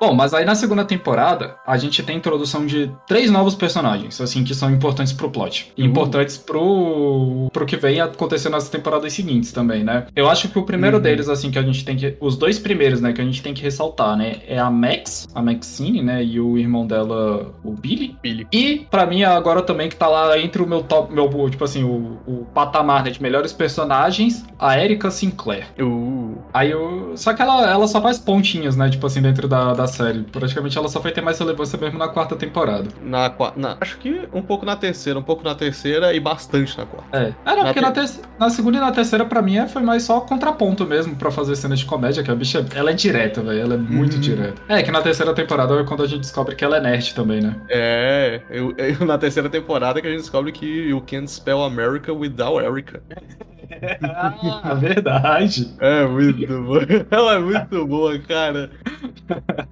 Bom, mas aí na segunda temporada, a gente tem a introdução de três novos personagens, assim, que são importantes pro plot. E Uhum. importantes pro, pro que vem acontecendo nas temporadas seguintes também, né? Eu acho que o primeiro Uhum. deles, assim, que a gente tem que. Os dois primeiros, né, que a gente tem que ressaltar, né? É a Max, a Maxine, né? E o irmão dela, o Billy. Billy. E, pra mim, agora também que tá lá entre o meu top, meu, tipo assim, o, o patamar né, de melhores personagens, a Erika Sinclair. Uh, Aí eu. Só que ela, ela só faz pontinhas, né? Tipo assim, dentro da, da série. Praticamente ela só vai ter mais relevância mesmo na quarta temporada. na, na Acho que um pouco na terceira, um pouco na terceira e bastante na quarta. É. É, não, Na porque na, ter- na segunda e na terceira, pra mim, é- foi mais só contraponto mesmo pra fazer cenas de comédia, que a bicha, ela é direta, velho. Ela é muito Uhum. direta. É, que na terceira temporada é quando a gente descobre que ela é nerd também, né? É, eu, eu- na terceira temporada que a gente descobre que you can't spell America without Erica. ah, verdade. É muito boa. Ela é muito boa, cara.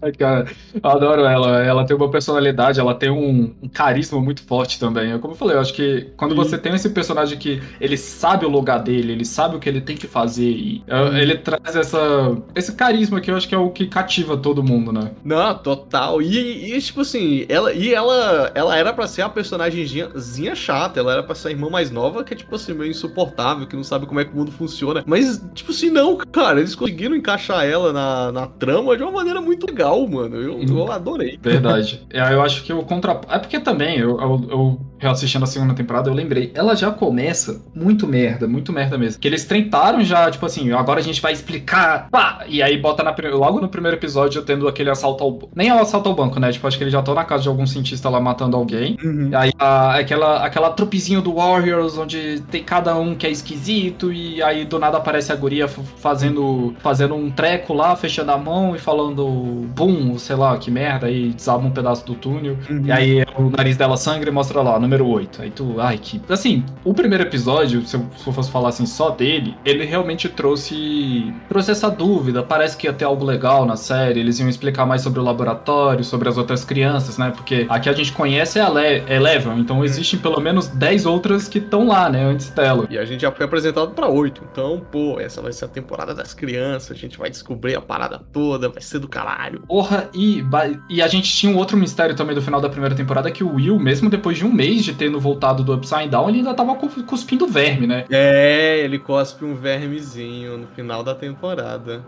Ai, Cara, eu adoro ela. Ela tem uma personalidade, ela tem um, um carisma muito forte também. Como eu falei, eu acho que quando Sim. você tem esse personagem que ele sabe o lugar dele, ele sabe o que ele tem que fazer, e é, ele traz essa, esse carisma que eu acho que é o que cativa todo mundo, né? Não, total. E, e, tipo assim, ela, e ela, ela era pra ser a personagemzinha chata, ela era pra ser a irmã mais nova, que é tipo assim, meio insuportável, que não sabe como é que o mundo funciona. Mas, tipo assim, não, cara, eles conseguiram encaixar ela na, na trama de uma maneira muito legal, mano. Eu, Uhum. eu adorei. Verdade. É, eu acho que o contra... É porque também, eu, eu, eu reassistindo a segunda temporada, eu lembrei. Ela já começa muito merda, muito merda mesmo. Que eles tentaram já, tipo assim, agora a gente vai explicar. Pá! E aí bota na, logo no primeiro episódio tendo aquele assalto ao. Nem é o assalto ao banco, né? Tipo, acho que eles já estão na casa de algum cientista lá matando alguém. Uhum. E aí a- aquela, aquela trupezinho do Warriors, onde tem cada um que é esquisito, e aí do nada aparece a guria fazendo, fazendo um treco lá, fechando a mão e falando bum, sei lá, que merda, aí desaba um pedaço do túnel. Uhum. E aí o nariz dela sangra e mostra lá, número 8. Aí tu, ai, que. Assim, o primeiro episódio, se eu, se eu fosse falar assim só dele, ele realmente trouxe. trouxe essa dúvida. Parece que ia ter algo legal na série, eles iam explicar mais sobre o laboratório, sobre as outras crianças, né? Porque a que a gente conhece é a Le Eleven, então existem pelo menos 10 outras que estão lá, né, antes dela. E a gente já foi apresentado pra oito. Então, pô, essa vai ser a temporada das crianças. A gente vai descobrir a parada toda, vai ser do caralho. Porra, e, e a gente tinha um outro mistério também do final da primeira temporada que o Will, mesmo depois de um mês de tendo voltado do Upside Down, ele ainda tava cu- cuspindo verme, né? É, ele cospe um vermezinho no final da temporada.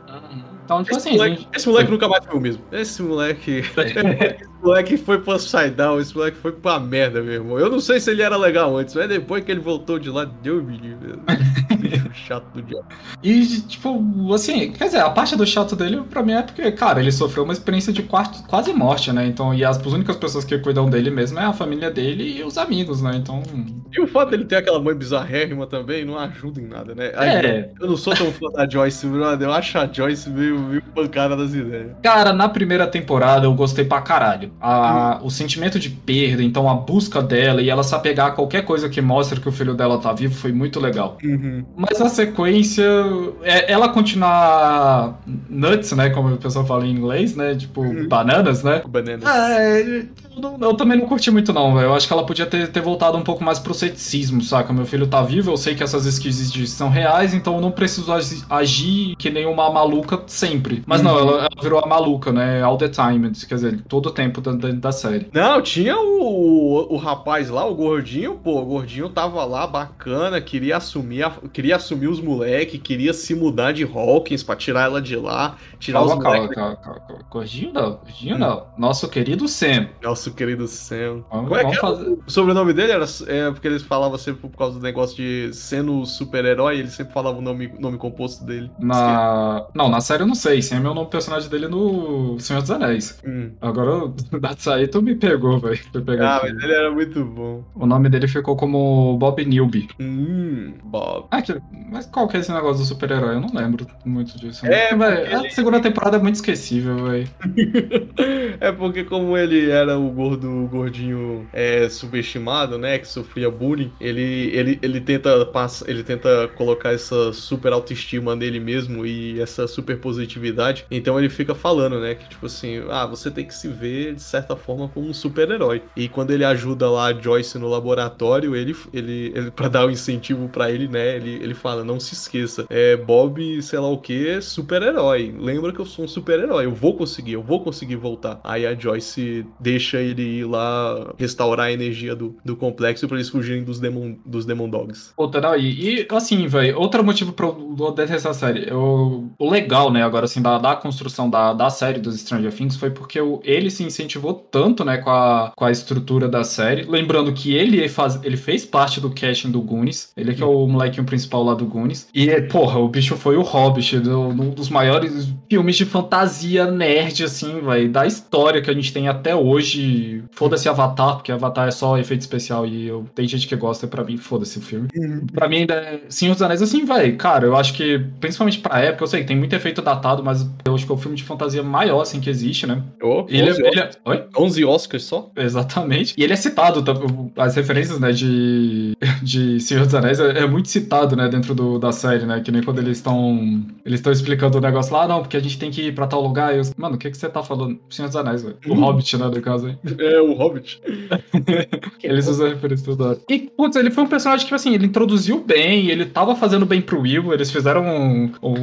Então, tipo Esse assim, moleque, gente... esse moleque nunca mais foi o mesmo. Esse moleque. esse moleque foi pro down, esse moleque foi pra merda, meu irmão. Eu não sei se ele era legal antes, mas depois que ele voltou de lá, deu me livre. Chato do diabo. E, tipo, assim, quer dizer, a parte do chato dele, pra mim, é porque, cara, ele sofreu uma experiência de quase, quase morte, né? Então, e as únicas pessoas que cuidam dele mesmo é a família dele e os amigos, né? Então. E o fato dele ter aquela mãe bizarrérrima também não ajuda em nada, né? Aí, É. Eu não sou tão fã da Joyce, brother. Eu acho a Joyce meio, meio pancada das ideias. Cara, na primeira temporada eu gostei pra caralho. A- O sentimento de perda, então a busca dela e ela se apegar a qualquer coisa que mostra que o filho dela tá vivo foi muito legal. Uhum. Mas a sequência, é, ela continuar nuts, né? Como o pessoal fala em inglês, né? Tipo, Uhum. bananas, né? Bananas. É, eu, não- eu também não curti muito, não, velho. Eu acho que ela podia ter, ter voltado um pouco mais pro ceticismo, saca? Meu filho tá vivo, eu sei que essas esquisites são reais, então eu não preciso agi- agir que nem uma maluca sempre. Mas não, Uhum. ela, ela virou a maluca, né? All the time, quer dizer, todo o tempo da, da, da série. Não, tinha o, o rapaz lá, o gordinho, pô, o gordinho tava lá bacana, queria assumir, a- queria assumir os moleque, queria se mudar de Hawkins pra tirar ela de lá, tirar Calma, os calma, moleques. calma, calma, calma. Gordinho não, gordinho Hum. não. Nosso querido Sam. Nosso querido Sam. Vamos, Como é que é? fazer. O sobrenome dele era é, porque eles falavam sempre por causa do negócio de sendo super-herói, ele sempre falava o nome, nome composto dele. Na... Não, na série eu não sei. Sam é o nome do personagem dele no Senhor dos Anéis. Hum. Agora, dessa aí tu me pegou, velho. Ah, mas ele era muito bom. O nome dele ficou como Bob Newby. Hum, Bob. Ah, que- mas qual que é esse negócio do super-herói? Eu não lembro muito disso. É, véi, porque a ele- segunda temporada é muito esquecível, velho. é porque como ele era o gordo, o gordinho é, subestimado, né, que sofria bullying, ele, ele, ele tenta passa, ele tenta colocar essa super autoestima nele mesmo e essa super positividade. Então ele fica falando, né, que tipo assim, ah, você tem que se ver de certa forma, como um super-herói. E quando ele ajuda lá a Joyce no laboratório, ele, ele, ele para dar o um incentivo para ele, né? Ele, ele fala: não se esqueça, é Bob, sei lá o que, super-herói. Lembra que eu sou um super-herói, eu vou conseguir, eu vou conseguir voltar. Aí a Joyce deixa ele ir lá restaurar a energia do, do complexo para eles fugirem dos Demon, dos Demon Dogs. Puta, não, e, e assim, velho, outro motivo pra eu detestar série, eu, o legal, né, agora assim, da, da construção da, da série dos Stranger Things foi porque o, ele se incentivou tanto, né, com a, com a estrutura da série. Lembrando que ele, faz, ele fez parte do casting do Goonies, ele que é o molequinho principal lá do Goonies. E, porra, o bicho foi o Hobbit, do, um dos maiores filmes de fantasia nerd, assim, vai, da história que a gente tem até hoje. Foda-se Avatar, porque Avatar é só efeito especial e eu, tem gente que gosta, pra mim, foda-se o filme. Uhum. Pra mim, ainda é Senhor dos Anéis, assim, vai, cara, eu acho que, principalmente pra época, eu sei que tem muito efeito datado, mas eu acho que é o filme de fantasia maior, assim, que existe, né? Oh, ele, 11, é, ele é... Oi? 11 Oscars só? Exatamente. E ele é citado, tá, as referências, né, de, de Senhor dos Anéis é, é muito citado, né, dentro do, da série, né? Que nem quando eles estão eles estão explicando o negócio lá, ah, não, porque a gente tem que ir pra tal lugar. E eu, mano, o que, que você tá falando? Senhor dos Anéis, velho. O hum. Hobbit, né, no caso aí. É, o Hobbit. eles usam a referência toda hora. E, putz, ele foi um personagem que, assim, ele introduziu bem, ele tava fazendo bem pro Will, eles fizeram um, um,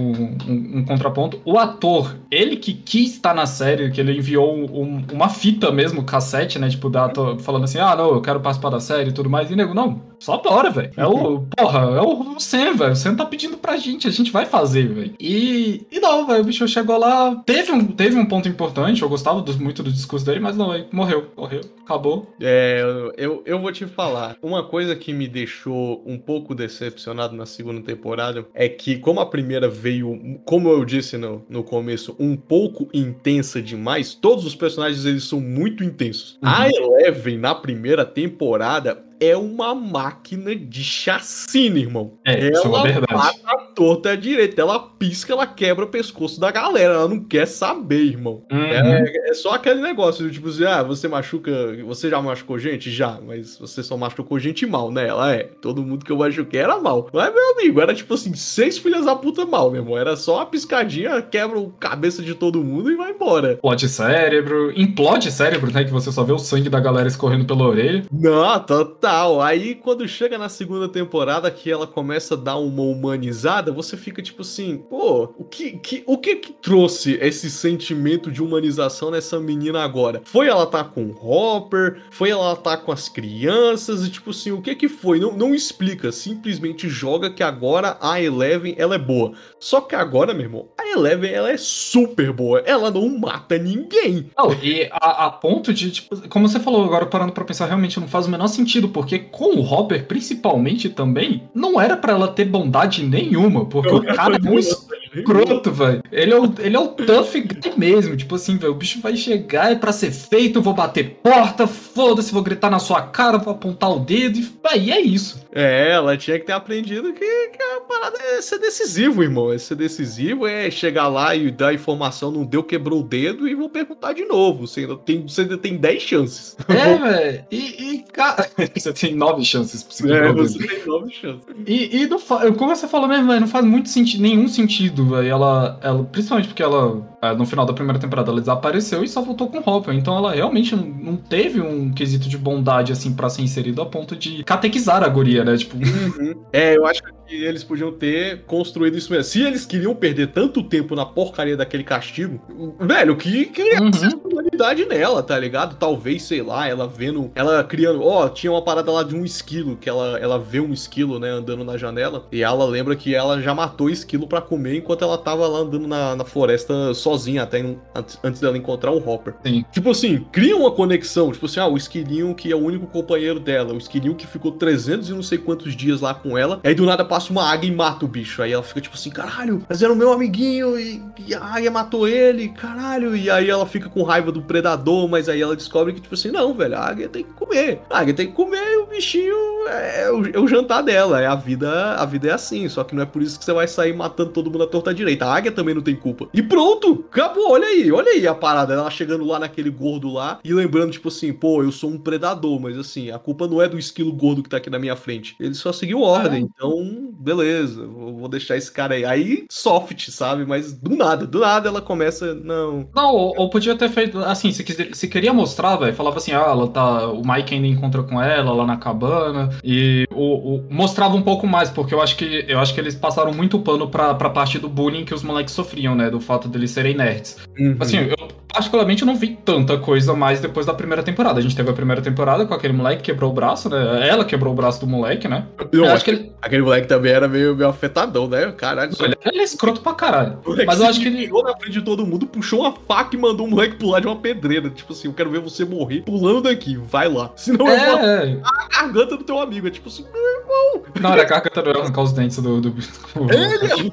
um, um contraponto. O ator, ele que quis estar na série, que ele enviou um, uma fita mesmo, cassete, né, tipo, da, falando assim, ah, não, eu quero participar da série e tudo mais. E nego, não, só bora, velho. É o, porra, é o Sam, velho. O Sam tá pedindo pra gente, a gente vai fazer, velho. E, e não, velho, o bicho chegou lá, teve um, teve um ponto importante, eu gostava do, muito do discurso dele, mas não, véio, morreu, morreu, acabou. É, eu, eu vou te falar, uma coisa que me deixou um pouco decepcionado na segunda temporada é que, como a primeira veio, como eu disse no, no começo, um pouco intensa demais, todos os personagens eles são muito intensos. Uhum. A Eleven, na primeira temporada, é uma máquina de chacina, irmão. É, ela isso é verdade. mata a torta à direita, ela pisca, ela quebra o pescoço da galera, ela não quer saber, irmão. Uhum. É, é, só aquele negócio, tipo assim, ah, você machuca, você já machucou gente? Já, mas você só machucou gente mal, né? Ela é, todo mundo que eu machuquei era mal. Mas, meu amigo, era tipo assim, seis filhas da puta mal, meu irmão. Era só uma piscadinha, quebra a cabeça de todo mundo e vai embora. Explode cérebro, implode cérebro, né? Que você só vê o sangue da galera escorrendo pela orelha. Não, total tal. Aí quando chega na segunda temporada que ela começa a dar uma humanizada, você fica tipo assim, pô, o que que, o que, que trouxe esse sentimento de humanização nessa menina agora? Foi ela tá com o Hopper? Foi ela tá com as crianças? E tipo assim, o que que foi? Não, não explica, simplesmente joga que agora a Eleven ela é boa. Só que agora, meu irmão, a Eleven ela é super boa. Ela não mata ninguém. Não, e a, a ponto de, tipo, como você falou agora, parando pra pensar, realmente não faz o menor sentido porque com o Hopper, principalmente também, não era para ela ter bondade nenhuma, porque o cara é um escroto, velho. Ele, é o, ele é o tough guy mesmo, tipo assim, velho, o bicho vai chegar, é pra ser feito, vou bater porta, foda-se, vou gritar na sua cara, vou apontar o dedo, e aí é isso. É, ela tinha que ter aprendido que, que a parada é ser decisivo, irmão, é ser decisivo, é chegar lá e dar informação, não deu, quebrou o dedo, e vou perguntar de novo, você ainda tem, você ainda tem 10 chances. É, velho, e, e cara... você tem nove chances pra seguir É, você tem nove chances. E, e não como você falou mesmo, não faz muito sentido, nenhum sentido, velho. Ela, ela, principalmente porque ela, é, no final da primeira temporada, ela desapareceu e só voltou com Hopper. Então ela realmente não, não teve um quesito de bondade, assim, pra ser inserido a ponto de catequizar a guria, né? Tipo. Uhum. É, eu acho que eles podiam ter construído isso mesmo. Se eles queriam perder tanto tempo na porcaria daquele castigo, velho, que criar uhum. humanidade nela, tá ligado? Talvez, sei lá, ela vendo, ela criando, ó, oh, tinha uma parada lá de um esquilo, que ela, ela vê um esquilo, né, andando na janela, e ela lembra que ela já matou esquilo para comer enquanto ela tava lá andando na, na floresta sozinha, até em, antes dela encontrar o Hopper. Sim. Tipo assim, cria uma conexão, tipo assim, ah, o esquilinho que é o único companheiro dela, o esquilinho que ficou 300 e não sei quantos dias lá com ela, aí do nada passa uma águia e mata o bicho. Aí ela fica tipo assim, caralho, mas era o meu amiguinho e, e a águia matou ele, caralho. E aí ela fica com raiva do predador, mas aí ela descobre que, tipo assim, não, velho, a águia tem que comer. A águia tem que comer e o bichinho é, é, o, é, o, jantar dela, é a vida, a vida é assim, só que não é por isso que você vai sair matando todo mundo à torta direita. A águia também não tem culpa. E pronto, acabou, olha aí, olha aí a parada, ela chegando lá naquele gordo lá e lembrando, tipo assim, pô, eu sou um predador, mas assim, a culpa não é do esquilo gordo que tá aqui na minha frente. Ele só seguiu ordem, então, beleza, vou deixar esse cara aí. Aí, soft, sabe? Mas do nada, do nada ela começa, não... Não, ou, ou podia ter feito, assim, se, se queria mostrar, velho, falava assim, ah, ela tá, o Mike ainda encontra com ela lá na cabana, e o, o, mostrava um pouco mais, porque eu acho que eu acho que eles passaram muito pano pra, pra parte do bullying que os moleques sofriam, né? Do fato deles serem nerds. Uhum. Assim, eu particularmente não vi tanta coisa mais depois da primeira temporada. A gente teve a primeira temporada com aquele moleque que quebrou o braço, né? Ela quebrou o braço do moleque, né? Eu, eu acho que ele... Aquele moleque também era meio, meio afetadão, né? Caralho. Ele, ele é escroto pra caralho. Mas eu acho que ele. na frente de todo mundo, puxou uma faca e mandou o moleque pular de uma pedreira. Tipo assim, eu quero ver você morrer pulando daqui. Vai lá. Senão é... eu vou a garganta do teu amigo. É tipo assim, meu irmão. Não, era a garganta não, arrancar os dentes do. do... Ele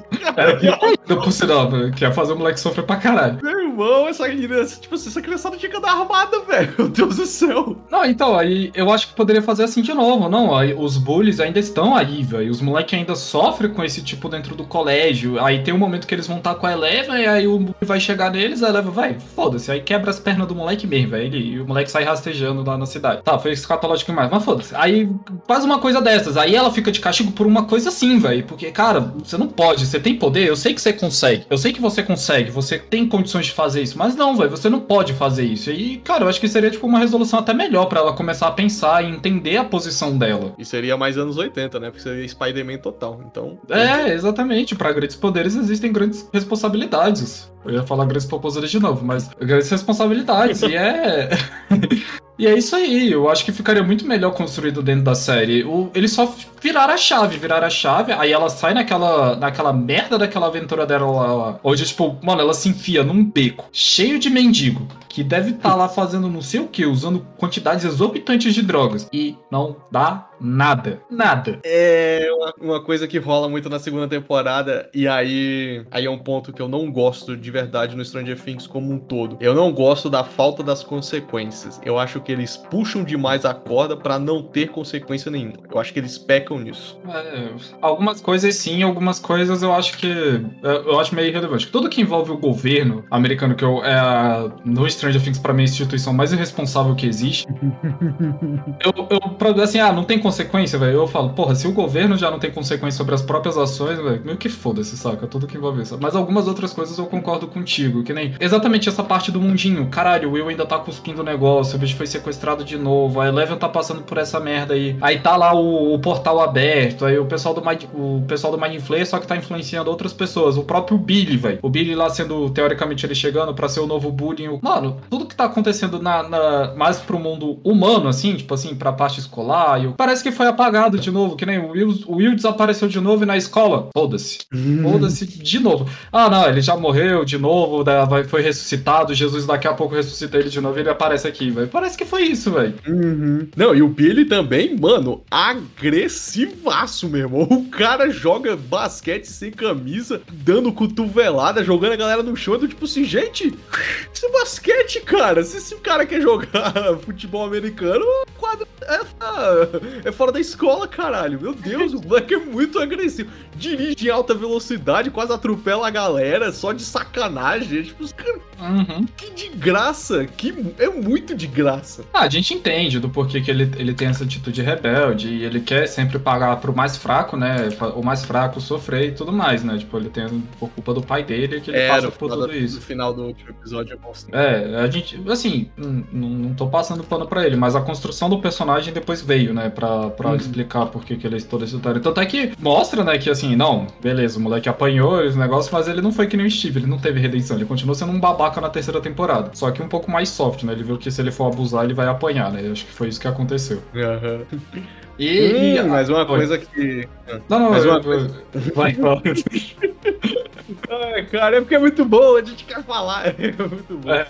é. Por sinal, que ia fazer o moleque sofrer pra caralho. Meu irmão, essa criança, tipo assim, essa criançada tinha que andar armada, velho. Meu Deus do céu. Não, então, aí eu acho que poderia fazer assim de novo. Não, aí os bullies ainda estão aí, velho. Os moleques ainda sofrem com esse tipo dentro do colégio. Aí tem um momento que eles vão estar com a Eleva e aí o bully vai chegar neles, a Eleva vai, foda-se. Aí quebra as pernas do moleque mesmo, velho. E o moleque sai rastejando lá na cidade. Tá, foi escatológico demais, mas foda-se. Aí faz uma coisa dessas. Aí ela fica de castigo por uma coisa assim, velho. Porque, cara, você não pode. Você tem poder, eu sei que você consegue. Eu sei que você consegue. Você tem condições de fazer isso. Mas não, velho, você não pode fazer isso. E, cara, eu acho que seria, tipo, uma resolução até melhor para ela começar a pensar e entender a posição dela. E seria mais anos 80, né? Porque seria Spider-Man total. Então. É, exatamente. Para grandes poderes existem grandes responsabilidades. Eu ia falar grandes proposores de novo, mas grandes responsabilidades. e é. E é isso aí, eu acho que ficaria muito melhor construído dentro da série. O, eles só viraram a chave, viraram a chave, aí ela sai naquela, naquela merda daquela aventura dela lá, onde, tipo, mano, ela se enfia num beco cheio de mendigo que deve estar tá lá fazendo não sei o que, usando quantidades exorbitantes de drogas. E não dá nada. Nada. É uma, uma, coisa que rola muito na segunda temporada, e aí, aí é um ponto que eu não gosto de verdade no Stranger Things como um todo. Eu não gosto da falta das consequências. Eu acho que eles puxam demais a corda para não ter consequência nenhuma. Eu acho que eles pecam nisso. É, algumas coisas sim, algumas coisas eu acho que. Eu acho meio irrelevante. Tudo que envolve o governo americano, que eu, é no Stranger Things pra mim é a instituição mais irresponsável que existe. eu, eu, assim, ah, não tem consequência, velho. Eu falo, porra, se o governo já não tem consequência sobre as próprias ações, velho, meio que foda-se, saca? Tudo que envolve isso. Mas algumas outras coisas eu concordo contigo, que nem exatamente essa parte do mundinho. Caralho, o Will ainda tá cuspindo o negócio, o bicho foi sequestrado de novo, a Eleven tá passando por essa merda aí. Aí tá lá o, o portal aberto, aí o pessoal do Mind, o pessoal do Mind Flayer só que tá influenciando outras pessoas. O próprio Billy, velho. O Billy lá sendo, teoricamente, ele chegando para ser o novo bullying. Mano, tudo que tá acontecendo na, na, mais pro mundo humano, assim, tipo assim, pra parte escolar, parece que foi apagado de novo, que nem o Will, o Will desapareceu de novo na escola. Foda-se. Hum. Foda-se de novo. Ah, não, ele já morreu de novo, foi ressuscitado, Jesus daqui a pouco ressuscita ele de novo ele aparece aqui, velho. Parece que foi isso, velho. Uhum. Não, e o Billy também, mano, agressivaço, meu irmão. O cara joga basquete sem camisa, dando cotovelada, jogando a galera no chão, tipo assim, gente, esse basquete, cara se, se o cara quer jogar futebol americano, quadro é, é fora da escola, caralho. Meu Deus, o moleque é muito agressivo. Dirige em alta velocidade, quase atropela a galera, só de sacanagem. Tipo, cara, uhum. que de graça, que é muito de graça. Ah, a gente entende do porquê que ele, ele tem essa atitude rebelde e ele quer sempre pagar pro mais fraco, né? O mais fraco sofrer e tudo mais, né? Tipo, ele tem por culpa do pai dele que ele é, passa por tudo isso. No final do último episódio eu É, a gente assim, não, não tô passando pano pra ele, mas a construção do personagem depois veio, né, pra, pra uhum. explicar por que, que ele é todo esse otário. Tanto é que mostra, né, que assim, não, beleza, o moleque apanhou os negócios, mas ele não foi que nem o Steve, ele não teve redenção, ele continuou sendo um babaca na terceira temporada. Só que um pouco mais soft, né, ele viu que se ele for abusar, ele vai apanhar, né, acho que foi isso que aconteceu. Uhum. E, hum, mais uma coisa que. Não, não, mais uma coisa. Vai, fala. Ai, cara, é porque é muito bom, a gente quer falar. É muito bom. É.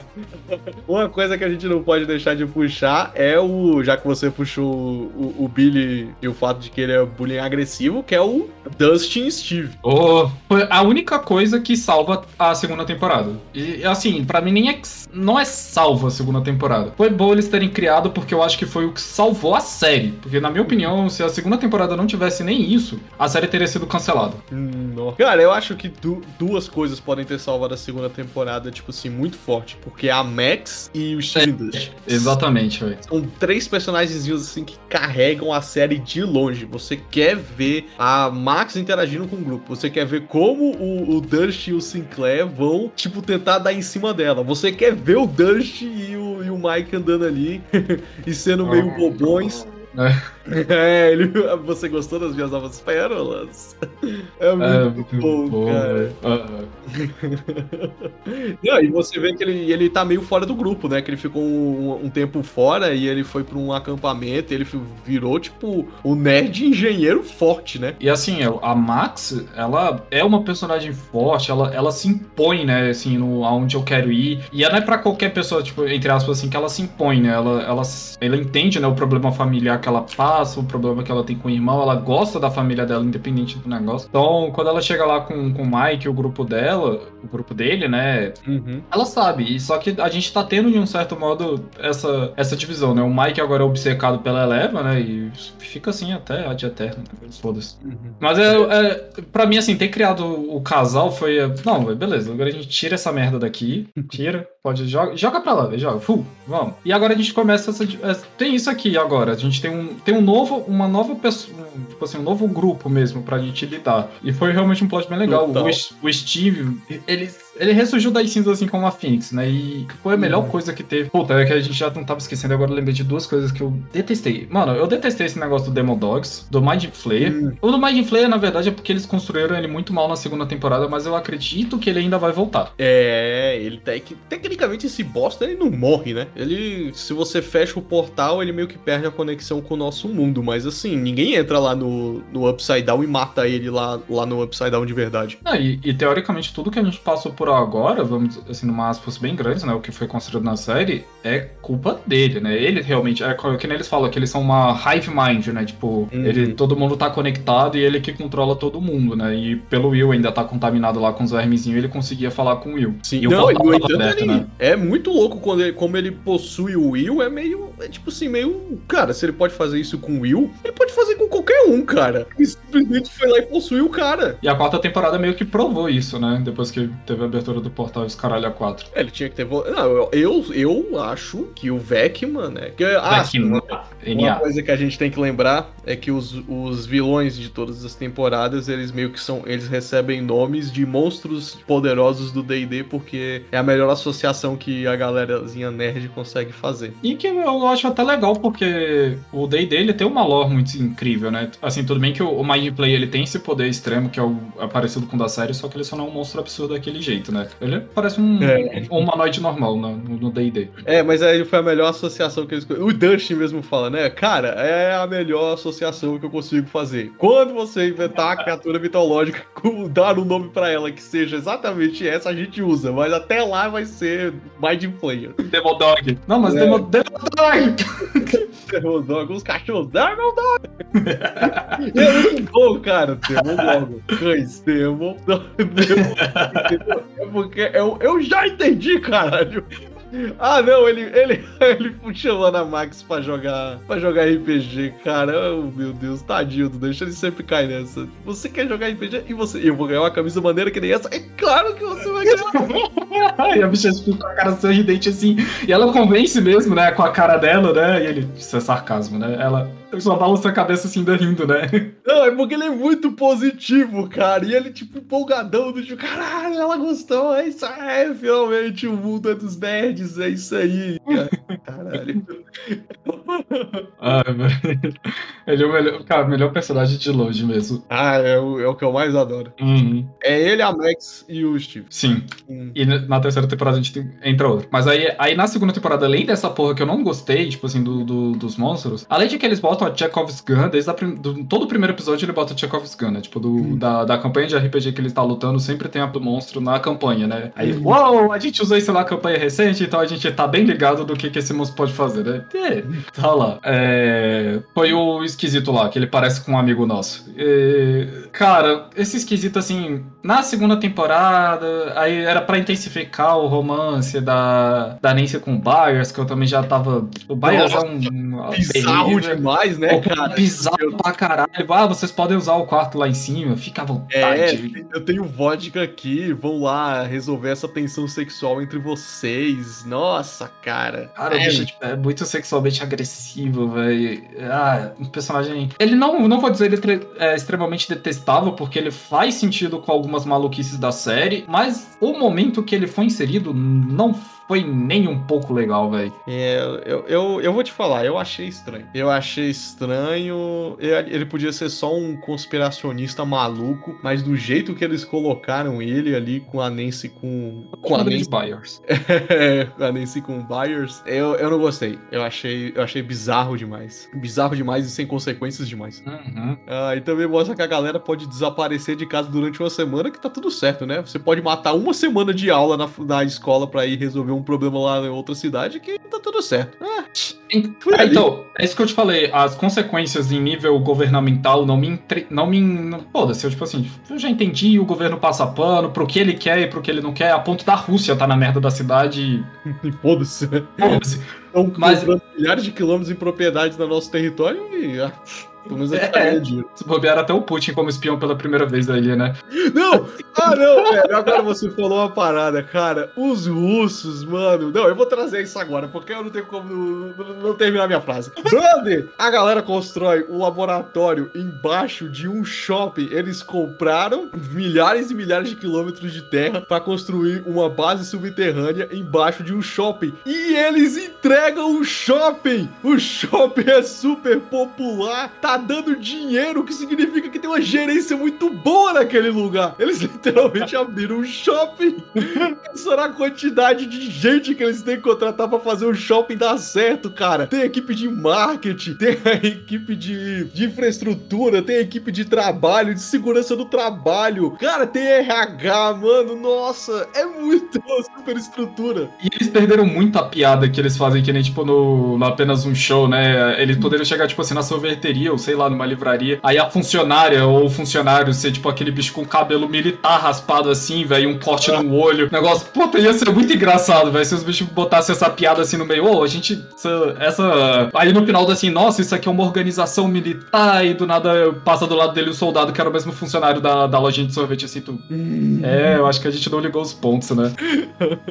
Uma coisa que a gente não pode deixar de puxar é o. Já que você puxou o, o Billy e o fato de que ele é bullying agressivo, que é o Dustin Steve. Oh, foi a única coisa que salva a segunda temporada. E assim, para mim nem é. Não é salva a segunda temporada. Foi bom eles terem criado, porque eu acho que foi o que salvou a série. Porque, na minha opinião, se a segunda temporada não tivesse nem isso, a série teria sido cancelada. Hum, Cara, eu acho que du duas coisas podem ter salvado a segunda temporada, tipo assim, muito forte. Porque a Max e o Steve é, Dust. Exatamente, velho. São três personagens assim que carregam a série de longe. Você quer ver a Max interagindo com o grupo. Você quer ver como o, o Dust e o Sinclair vão, tipo, tentar dar em cima dela. Você quer ver o Dust e o, e o Mike andando ali e sendo meio bobões. É, ele, você gostou das minhas novas pérolas? É, é muito, é, muito bom, bom, cara. Não, e você vê que ele, ele tá meio fora do grupo, né? Que ele ficou um, um tempo fora e ele foi pra um acampamento e ele virou, tipo, o nerd engenheiro forte, né? E assim, a Max, ela é uma personagem forte, ela, ela se impõe, né? Assim, no, aonde eu quero ir. E ela não é pra qualquer pessoa, tipo, entre aspas, assim, que ela se impõe, né? Ela, ela, ela entende, né, o problema familiar que ela passa, o problema que ela tem com o irmão, ela gosta da família dela, independente do negócio. Então, quando ela chega lá com, com o Mike, o grupo dela, o grupo dele, né? Uhum. Ela sabe. Só que a gente tá tendo, de um certo modo, essa, essa divisão, né? O Mike agora é obcecado pela Eleva, né? E fica assim até a de eterno. Né? Foda-se. Uhum. Mas é, é, pra mim, assim, ter criado o casal foi. Não, beleza, agora a gente tira essa merda daqui. Tira, pode. Joga, joga pra lá, joga. Full, vamos. E agora a gente começa essa. É, tem isso aqui agora. A gente tem um, tem um novo, uma nova pessoa, tipo assim, um novo grupo mesmo pra gente lidar. E foi realmente um plot bem legal. O, o, Steve, ele, ele ressurgiu das cinzas assim como a Phoenix, né? E foi a melhor uhum. coisa que teve. Puta, é que a gente já não tava esquecendo, agora eu lembrei de duas coisas que eu detestei. Mano, eu detestei esse negócio do Demo Dogs, do Mind Flayer. Uhum. O do Mind Flayer, na verdade, é porque eles construíram ele muito mal na segunda temporada, mas eu acredito que ele ainda vai voltar. É, ele tem que. Tecnicamente, esse bosta ele não morre, né? Ele. Se você fecha o portal, ele meio que perde a conexão com o nosso mundo. Mas assim, ninguém entra lá no, no Upside Down e mata ele lá, lá no Upside Down de verdade. Ah, e, e, teoricamente tudo que a gente passou por agora, vamos assim, numa aspas bem grandes, né? O que foi construído na série, é culpa dele, né? Ele realmente, é que nem eles falam, que eles são uma hive mind, né? Tipo, uhum. ele, todo mundo tá conectado e ele que controla todo mundo, né? E pelo Will ainda tá contaminado lá com os vermezinhos, ele conseguia falar com o Will. Sim, e não, o aberto, ele, né? é muito louco quando ele, como ele possui o Will, é meio, é tipo assim, meio, cara, se ele pode fazer isso com o Will, ele pode fazer com qualquer um, cara. Ele simplesmente foi lá e possuiu o cara. E a quarta temporada meio que provou isso, né? Depois que teve a abertura do portal os caralho a 4. É, ele tinha que ter. Não, eu, eu, acho que o Vecman, né? Que, ah, uma, uma coisa que a gente tem que lembrar é que os, os vilões de todas as temporadas, eles meio que são. Eles recebem nomes de monstros poderosos do DD, porque é a melhor associação que a galerazinha nerd consegue fazer. E que eu acho até legal, porque o DD ele tem uma lore muito incrível, né? Assim, tudo bem que o, Mind Play ele tem esse poder extremo que é, o, é parecido com o da série, só que ele só não é um monstro absurdo daquele jeito, né? Ele parece um, é. um humanoide normal no DD. É, mas aí foi a melhor associação que eles. O Dustin mesmo fala, né? Cara, é a melhor associação que eu consigo fazer. Quando você inventar a criatura mitológica, dar um nome para ela que seja exatamente essa, a gente usa. Mas até lá vai ser Mind Player. Demodog. Não, mas é. Demodog. Demodog, os cachorros. Demodog. é muito bom, cara. Demodog. Cães. Demodog. É porque eu, eu já entendi, caralho. Ah, não, ele, ele, ele chamando a Max pra jogar, pra jogar RPG, cara. Oh, meu Deus, tadinho, deixa ele sempre cair nessa. Você quer jogar RPG e você. Eu vou ganhar uma camisa maneira que nem essa? É claro que você vai ganhar. e a bicha fica com a cara sorridente assim. E ela convence mesmo, né? Com a cara dela, né? E ele. Isso é sarcasmo, né? Ela só balança a cabeça assim, rindo, né? Não, é porque ele é muito positivo, cara. E ele, tipo, empolgadão do tipo, caralho, ela gostou, é isso aí, finalmente o mundo é dos nerds, é isso aí. Caralho. Ai, velho. Ele é o melhor, cara, melhor personagem de longe mesmo. Ah, é o, é o que eu mais adoro. Uhum. É ele, a Max e o Steve. Sim. Hum. E na terceira temporada a gente tem- entra outro. Mas aí, aí na segunda temporada, além dessa porra que eu não gostei, tipo assim, do, do- dos monstros, além de que eles botam a Chekhov's Gun, desde a do- todo o primeiro episódio ele bota a Chekhov's Gun, né? Tipo, do, da, da campanha de RPG que ele está lutando, sempre tem a do monstro na campanha, né? Aí, Uhum. uau, a gente usou isso lá na campanha recente, então a gente tá bem ligado do que, que esse monstro pode fazer, né? É, tá lá. É, foi o esquisito lá, que ele parece com um amigo nosso. É, cara, esse esquisito, assim, na segunda temporada, aí era pra intensificar o romance da, da Nancy com o Byers, que eu também já tava. O Byers Nossa, é um. Bizarro demais, né, cara? Bizarro pra caralho. Ah, vocês podem usar o quarto lá em cima, fica à É, vontade. eu tenho vodka aqui, vão lá resolver essa tensão sexual entre vocês. Nossa, cara. Cara, É, tipo, é muito sexualmente agressivo, velho. Ah, um personagem. Ele não, não vou dizer ele é extremamente detestável, porque ele faz sentido com algumas maluquices da série, mas o momento que ele foi inserido não foi nem um pouco legal, velho. É, eu, eu, eu vou te falar, eu achei estranho. Eu achei estranho. Ele podia ser só um conspiracionista maluco, mas do jeito que eles colocaram ele ali com a Nancy com. Com a Nancy, Byers. com a Nancy com Byers, eu, eu não gostei. Eu achei, eu achei bizarro demais. Bizarro demais e sem consequências demais. Uhum. Ah, e também mostra que a galera pode desaparecer de casa durante uma semana, que tá tudo certo, né? Você pode matar uma semana de aula na, na escola pra ir resolver um problema lá em outra cidade, que tá tudo certo. Ah, É, então, é isso que eu te falei. As consequências em nível governamental não me. Entre... Não me. Foda-se, eu, tipo assim, eu já entendi, o governo passa pano pro que ele quer e pro que ele não quer, a ponto da Rússia tá na merda da cidade. e foda-se, né? Foda-se. Estão Mas- milhares de quilômetros em propriedades no nosso território e. Pelo menos tá É. dinheiro. Se bobear até o Putin como espião pela primeira vez ali, né? Não! Ah, não, velho. Agora você falou uma parada, cara. Os russos, mano. Não, eu vou trazer isso agora, porque eu não tenho como não, terminar minha frase. Brother, a galera constrói um laboratório embaixo de um shopping. Eles compraram milhares e milhares de quilômetros de terra pra construir uma base subterrânea embaixo de um shopping. E eles entregam o shopping! O shopping é super popular, tá dando dinheiro, o que significa que tem uma gerência muito boa naquele lugar. Eles literalmente abriram um shopping. Pensa na quantidade de gente que eles têm que contratar pra fazer o shopping dar certo, cara. Tem equipe de marketing, tem a equipe de, de infraestrutura, tem a equipe de trabalho, de segurança do trabalho. Cara, tem RH, mano. Nossa, é muito super estrutura. E eles perderam muito a piada que eles fazem, que nem tipo no, no apenas um show, né? Eles poderiam chegar, tipo assim, na sorveteria, sei lá, numa livraria. Aí a funcionária ou o funcionário ser, tipo, aquele bicho com cabelo militar raspado assim, velho, e um corte no olho. Negócio, puta, ia ser muito engraçado, velho, se os bichos botassem essa piada assim no meio. Ô, a gente. Essa, essa- Aí no final, assim, nossa, isso aqui é uma organização militar, e do nada passa do lado dele o soldado, que era o mesmo funcionário da, da lojinha de sorvete, assim, tu. É, eu acho que a gente não ligou os pontos, né?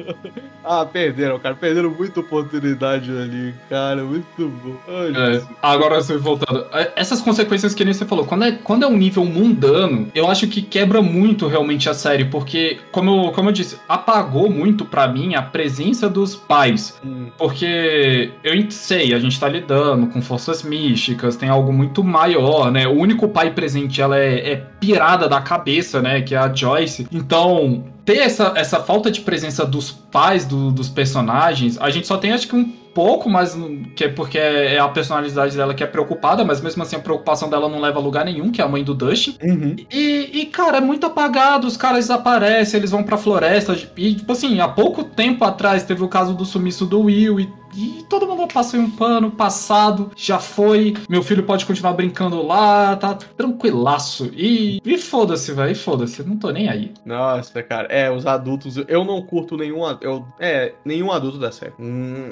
Ah, perderam, cara. Perderam muita oportunidade ali, cara. Muito bom. Ai, É, agora assim, voltando. É, Essas consequências que nem você falou, quando é, quando é um nível mundano, eu acho que quebra muito realmente a série, porque, como, eu- como eu disse, apagou muito pra mim a presença dos pais. Hum. Porque eu sei, a gente tá lidando com forças místicas, tem algo muito maior, né? O único pai presente, ela é, é pirada da cabeça, né? Que é a Joyce. Então, ter essa, essa falta de presença dos pais do- dos personagens, a gente só tem acho que um pouco, mas que é porque é a personalidade dela que é preocupada, mas mesmo assim a preocupação dela não leva a lugar nenhum, que é a mãe do Dustin. Uhum. E, e, cara, é muito apagado, os caras desaparecem, eles vão pra floresta. E, tipo assim, há pouco tempo atrás teve o caso do sumiço do Will e, e todo mundo passa em um pano, passado, já foi. Meu filho pode continuar brincando lá, tá tranquilaço. E, e foda-se, velho, foda-se, não tô nem aí. Nossa, cara. É, os adultos. Eu não curto nenhum. Eu, é, nenhum adulto da série. Hum,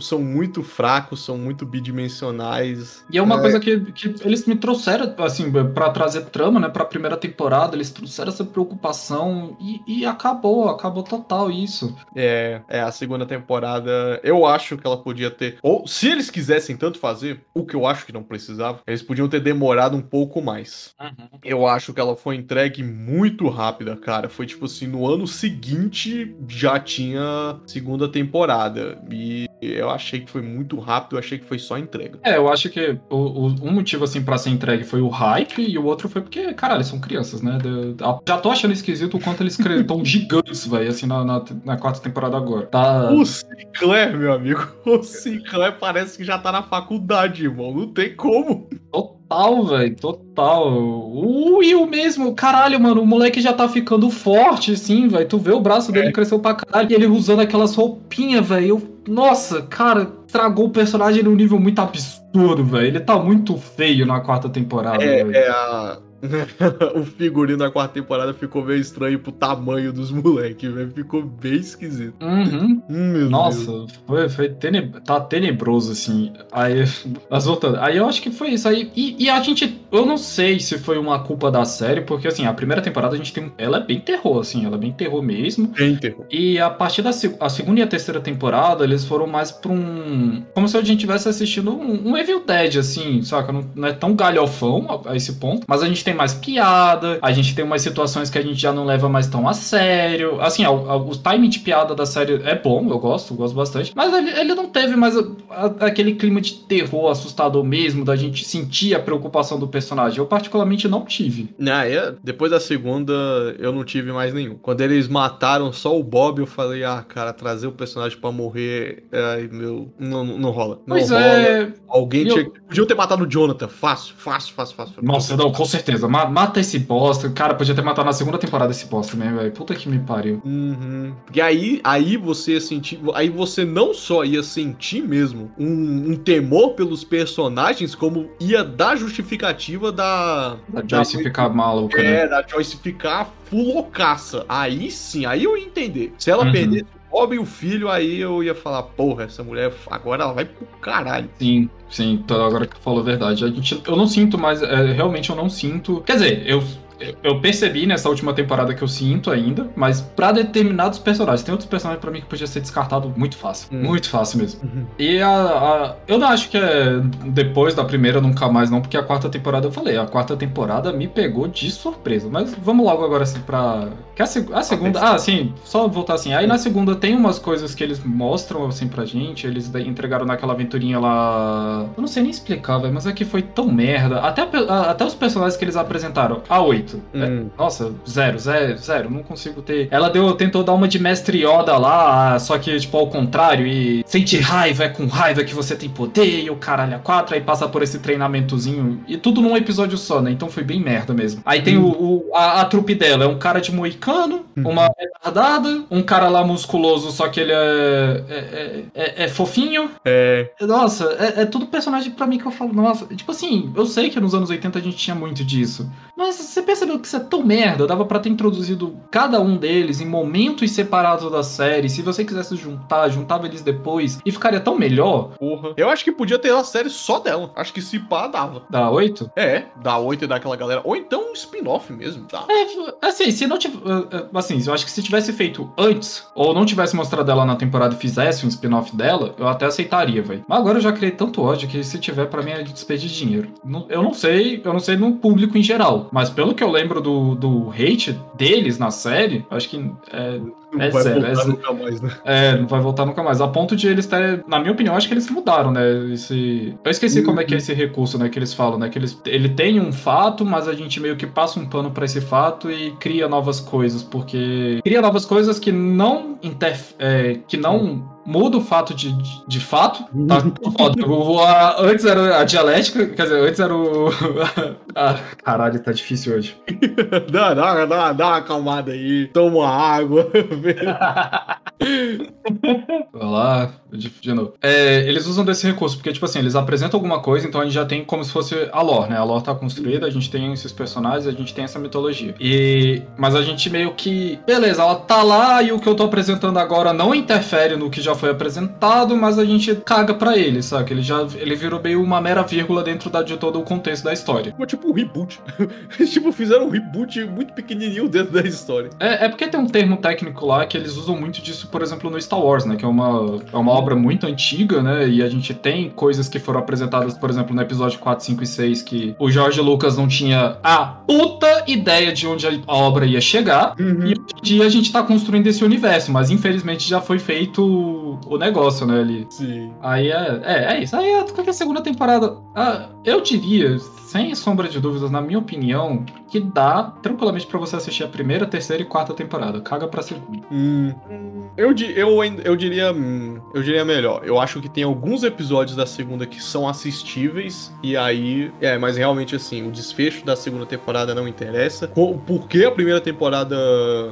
são muito fracos, são muito bidimensionais. E é uma É. coisa que, que eles me trouxeram, assim, pra trazer trama, né, pra primeira temporada, eles trouxeram essa preocupação e, e acabou, acabou total isso. É, é, a segunda temporada, eu acho que ela podia ter. Ou, se eles quisessem tanto fazer, o que eu acho que não precisava, eles podiam ter demorado um pouco mais. Eu acho que ela foi entregue muito rápida, cara. Foi tipo assim, no ano seguinte já tinha segunda temporada. E eu achei que foi muito rápido, eu achei que foi só entrega. É, eu acho que o, o, um motivo, assim, pra ser entregue foi o hype, e o outro foi porque, caralho, são crianças, né? De, já tô achando esquisito o quanto eles estão gigantes, velho, assim, na, na, na, quarta temporada agora. Tá... O Sinclair, meu amigo, o Sinclair parece que já tá na faculdade, irmão, não tem como. Total, velho, total. O Will mesmo, caralho, mano, o moleque já tá ficando forte, assim, velho. Tu vê o braço dele é. cresceu pra caralho e ele usando aquelas roupinhas, velho. Nossa, cara, estragou o personagem num nível muito absurdo, velho. Ele tá muito feio na quarta temporada. É, é a o figurino da quarta temporada ficou meio estranho pro tamanho dos moleques, velho. Ficou bem esquisito. Uhum. Hum, Nossa, foi, foi teneb... tá tenebroso, assim. Aí, mas voltando. Aí eu acho que foi isso aí. E, e, a gente. Eu não sei se foi uma culpa da série, porque assim, a primeira temporada a gente tem. Ela é bem terror, assim. Ela é bem terror mesmo. Bem terror. E a partir da a segunda e a terceira temporada, eles foram mais pra um. Como se a gente estivesse assistindo um, um Evil Dead, assim, saca? Não, não é tão galhofão a, a esse ponto. Mas a gente tem mais piada, a gente tem umas situações que a gente já não leva mais tão a sério. Assim, o, o timing de piada da série é bom, eu gosto, eu gosto bastante. Mas ele, ele não teve mais a, a, aquele clima de terror assustador mesmo, da gente sentir a preocupação do personagem. Eu, particularmente, não tive. Ah, é, depois da segunda, eu não tive mais nenhum. Quando eles mataram só o Bob, eu falei, ah, cara, trazer o personagem para morrer, ai, meu, não, não rola. Não pois rola. é. Alguém eu... tinha. Podiam ter matado o Jonathan, fácil, fácil, fácil, fácil. Nossa, não, com certeza Mata esse bosta. Cara, podia ter matado na segunda temporada esse bosta mesmo, velho. Puta que me pariu. Uhum. Porque aí, aí você ia sentir. Aí você não só ia sentir mesmo um, um temor pelos personagens, como ia dar justificativa da. Da Joyce da, ficar maluca, é, né? da Joyce ficar full loucaça. Aí sim, aí eu ia entender. Se ela uhum. perdesse E o filho, aí eu ia falar, porra, essa mulher agora ela vai pro caralho. Sim, sim, agora que falou a verdade. Eu não sinto mais, é, realmente eu não sinto. Quer dizer, eu eu percebi nessa última temporada que eu sinto ainda, mas para determinados personagens, tem outros personagens para mim que podia ser descartado muito fácil. Hum. Muito fácil mesmo. Uhum. E a, a, Eu não acho que é depois da primeira nunca mais, não, porque a quarta temporada eu falei, a quarta temporada me pegou de surpresa. Mas vamos logo agora assim pra. Que a, a segunda. Ah, sim, só voltar assim. Aí na segunda tem umas coisas que eles mostram assim pra gente. Eles entregaram naquela aventurinha lá. Eu não sei nem explicar, velho, mas é que foi tão merda. Até, até os personagens que eles apresentaram. A 8 muito. É, hum. É, nossa, zero, zero, zero. Não consigo ter. Ela deu, tentou dar uma de mestre Yoda lá, só que, tipo, ao contrário, e sente raiva, é com raiva que você tem poder, e o caralho a quatro, aí passa por esse treinamentozinho. E tudo num episódio só, né? Então foi bem merda mesmo. Aí tem hum. o, o a, a, trupe dela, é um cara de moicano, hum. uma retardada, um cara lá musculoso, só que ele é. é, é, é, é fofinho. É. Nossa, é, é tudo personagem pra mim que eu falo, nossa. Tipo assim, eu sei que nos anos 80 a gente tinha muito disso. Mas você percebeu que isso é tão merda? Dava para ter introduzido cada um deles em momentos separados da série. Se você quisesse juntar, juntava eles depois e ficaria tão melhor. Porra. Eu acho que podia ter uma série só dela. Acho que se pá, dava. Da 8? É, da 8 e daquela galera. Ou então um spin-off mesmo, tá? É, assim, se não tivesse. Assim, eu acho que se tivesse feito antes, ou não tivesse mostrado ela na temporada e fizesse um spin-off dela, eu até aceitaria, velho. Mas agora eu já criei tanto ódio que se tiver, para mim é de desperdício de dinheiro. Eu não sei, eu não sei no público em geral. Mas pelo que eu lembro do, do hate deles na série, acho que é, não é vai zero. Voltar é, nunca mais, né? É, não vai voltar nunca mais. A ponto de eles terem. Na minha opinião, acho que eles mudaram, né? Esse. Eu esqueci uhum. como é que é esse recurso, né? Que eles falam, né? Que eles, ele tem um fato, mas a gente meio que passa um pano para esse fato e cria novas coisas, porque. Cria novas coisas que não interf... É, que não muda o fato de, de, de fato. Tá foda. O, a, antes era a dialética, quer dizer, antes era o. ah, caralho, tá difícil hoje. dá, dá, dá, dá uma acalmada aí, toma água. Vai lá, de, de novo. É, eles usam desse recurso, porque, tipo assim, eles apresentam alguma coisa, então a gente já tem como se fosse a lore, né? A lore tá construída, a gente tem esses personagens, a gente tem essa mitologia. E. Mas a gente meio que. Beleza, ela tá lá e o que eu tô apresentando agora não interfere no que já foi apresentado, mas a gente caga pra ele, sabe? Ele já ele virou meio uma mera vírgula dentro da, de todo o contexto da história. Tipo um reboot. Eles tipo, fizeram um reboot muito pequenininho dentro da história. É, é porque tem um termo técnico lá que eles usam muito disso, por exemplo, no Star Wars, né? Que é uma, é uma obra muito antiga, né? E a gente tem coisas que foram apresentadas, por exemplo, no episódio 4, 5 e 6, que o Jorge Lucas não tinha a puta ideia de onde a obra ia chegar. Uhum. E hoje em dia a gente tá construindo esse universo, mas infelizmente já foi feito o negócio, né? Ali. Sim. Aí é, é, é isso. Aí é qualquer segunda temporada. ah, eu diria, sem sombra de dúvidas, na minha opinião, que dá tranquilamente pra você assistir a primeira, terceira e quarta temporada. Caga pra segunda. Hum, eu, eu, eu diria. hum, Eu diria melhor. Eu acho que tem alguns episódios da segunda que são assistíveis. E aí. É, mas realmente assim, o desfecho da segunda temporada não interessa. Por que a primeira temporada.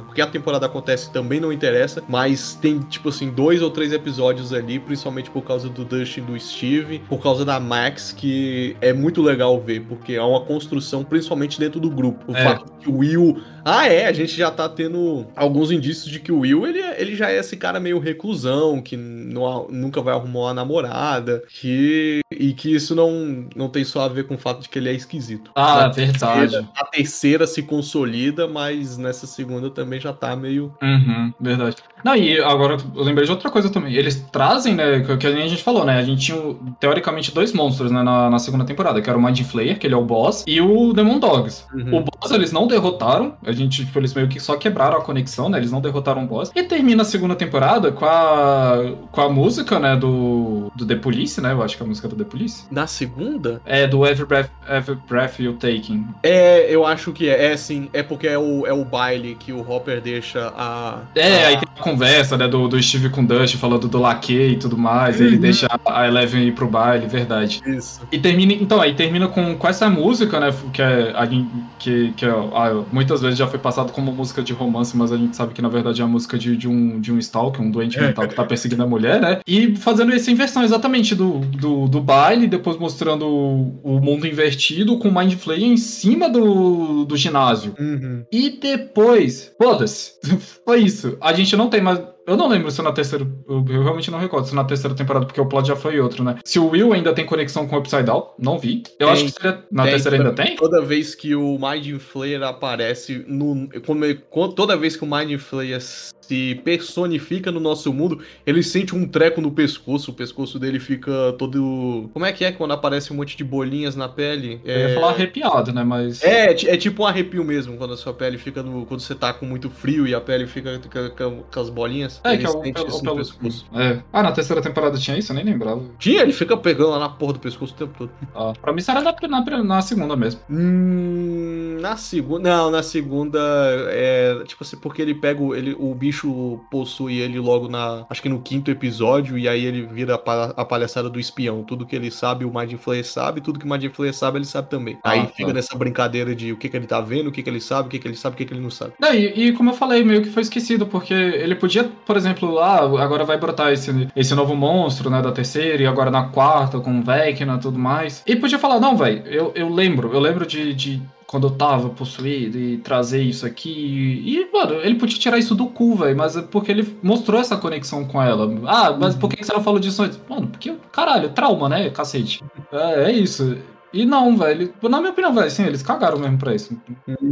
Porque a temporada acontece também não interessa. Mas tem, tipo assim, dois ou três episódios ali, principalmente por causa do Dustin do Steve, por causa da Max, que é muito legal ver, porque é uma construção, principalmente dentro do grupo. O É. fato que o Will. Ah, é, a gente já tá tendo alguns indícios de que o Will, ele, é- ele já é esse cara meio reclusão, que não nunca vai arrumar uma namorada, que, e que isso não, não tem só a ver com o fato de que ele é esquisito. Ah, Na verdade. terceira- A terceira se consolida, mas nessa segunda também já tá meio. Uhum, verdade. Não, e agora eu lembrei de outra coisa também. Eles trazem, né, que, a gente falou, né? A gente tinha, teoricamente, dois monstros né, na, na segunda temporada, que era o Mind Flayer, que ele é o boss, e o Demon Dogs. Uhum. O boss eles não derrotaram, gente, tipo, eles meio que só quebraram a conexão, né? Eles não derrotaram o boss. E termina a segunda temporada com a, com a música, né, do, do The Police, né? Eu acho que é a música do The Police. Na segunda? É, do Every Breath, Every Breath You Taking. É, eu acho que é. É sim, é porque é o, é o baile que o Hopper deixa a. É, a- aí tem a conversa, né, do, do Steve com Dust falando do laque e tudo mais. Ele Uhum. deixa a Eleven ir pro baile, verdade. Isso. E termina, então, aí termina com, com essa música, né, que é, que, que é, ah, muitas vezes já foi passado como música de romance, mas a gente sabe que na verdade é a música de, de um, de um stalker, um doente mental que tá perseguindo a mulher, né, e fazendo essa inversão exatamente do, do, do baile, depois mostrando o, o mundo invertido com o Mind Flayer em cima do, do ginásio. Uhum. E depois, foda-se, foi isso. A gente não tem mais. Eu não lembro se na terceira. Eu eu realmente não recordo se na terceira temporada, porque o plot já foi outro, né? Se o Will ainda tem conexão com o Upside Down, não vi. Eu Tem. acho que seria- na Tem, terceira ainda tem? Toda vez que o Mind Flayer aparece no. toda vez que o Mind Flayer se personifica no nosso mundo, ele sente um treco no pescoço. O pescoço dele fica todo. Como é que é quando aparece um monte de bolinhas na pele? Eu ia falar arrepiado, né? Mas. É, é tipo um arrepio mesmo, quando a sua pele fica no. Quando você tá com muito frio e a pele fica com as bolinhas. É, que é o, pelo, pelo- pescoço. é. Ah, na terceira temporada tinha isso? Eu nem lembrava. Tinha, ele fica pegando lá na porra do pescoço o tempo todo. Ah, pra mim isso era na, na, na segunda mesmo. Hum, na segunda. Não, na segunda é. Tipo assim, porque ele pega. o- Ele, o bicho possui ele logo na. Acho que no quinto episódio, e aí ele vira a, a palhaçada do espião. Tudo que ele sabe, o Mind Flayer sabe, tudo que o Mind Flayer sabe, ele sabe também. Ah, aí tá. fica nessa brincadeira de o que, que ele tá vendo, o que, que ele sabe, o que, que ele sabe, o que, que ele não sabe. E como eu falei, meio que foi esquecido, porque ele podia, por exemplo, ah, agora vai brotar esse, esse novo monstro, né, da terceira, e agora na quarta, com Vecna e tudo mais. E podia falar, não, velho, eu, eu lembro, eu lembro de, de quando eu tava possuído e trazer isso aqui. E, mano, ele podia tirar isso do cu, velho, mas é porque ele mostrou essa conexão com ela. Ah, mas por que você não falou disso antes? Mano, porque, caralho, trauma, né, cacete. É, é isso. E não, velho, na minha opinião, velho, assim, eles cagaram mesmo pra isso.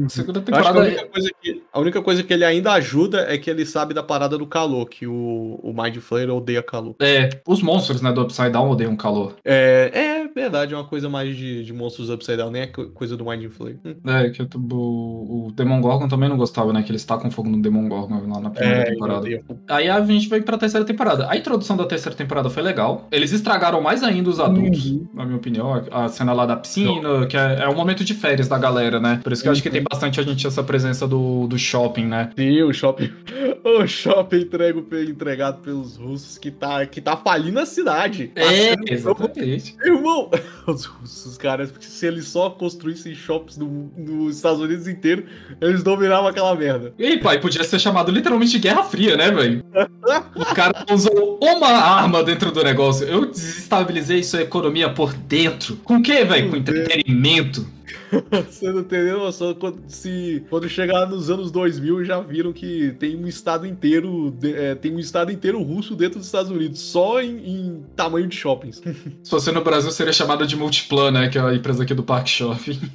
Segunda Eu acho que a temporada. única, coisa que, a única coisa que ele ainda ajuda é que ele sabe da parada do calor, que o, o Mind Flayer odeia calor. É, os monstros, né, do Upside Down odeiam calor. É, é verdade, é uma coisa mais de, de monstros Upside Down, nem é co- coisa do Mind Flayer. Hum. É, que o, o Demon Gorgon também não gostava, né, que eles tacam fogo no Demon Gorgon lá na primeira É, temporada. Aí a gente veio pra terceira temporada. A introdução da terceira temporada foi legal. Eles estragaram mais ainda os adultos, Uhum. na minha opinião. A a cena lá da piscina, que é, é um momento de férias da galera, né? Por isso que eu acho que Uhum. tem bastante a gente essa presença do, do shopping, né? Sim, o shopping. O shopping entrego, entregado pelos russos que tá, que tá falindo a cidade. É, sendo- exatamente. Irmão, os russos, cara, se eles só construíssem shops no- nos Estados Unidos inteiro, eles dominavam aquela merda. E aí, pai, podia ser chamado literalmente de Guerra Fria, né, velho? O cara usou uma arma dentro do negócio. Eu desestabilizei sua economia por dentro. Com o quê, velho? Com entretenimento. Você não tem nem noção quando, se, quando chegar nos anos 2000 já viram que tem um estado inteiro de- é, tem um estado inteiro russo dentro dos Estados Unidos, só em, em tamanho de shoppings. Se fosse no Brasil, seria chamada de Multiplan, né? Que é a empresa aqui do Park Shopping.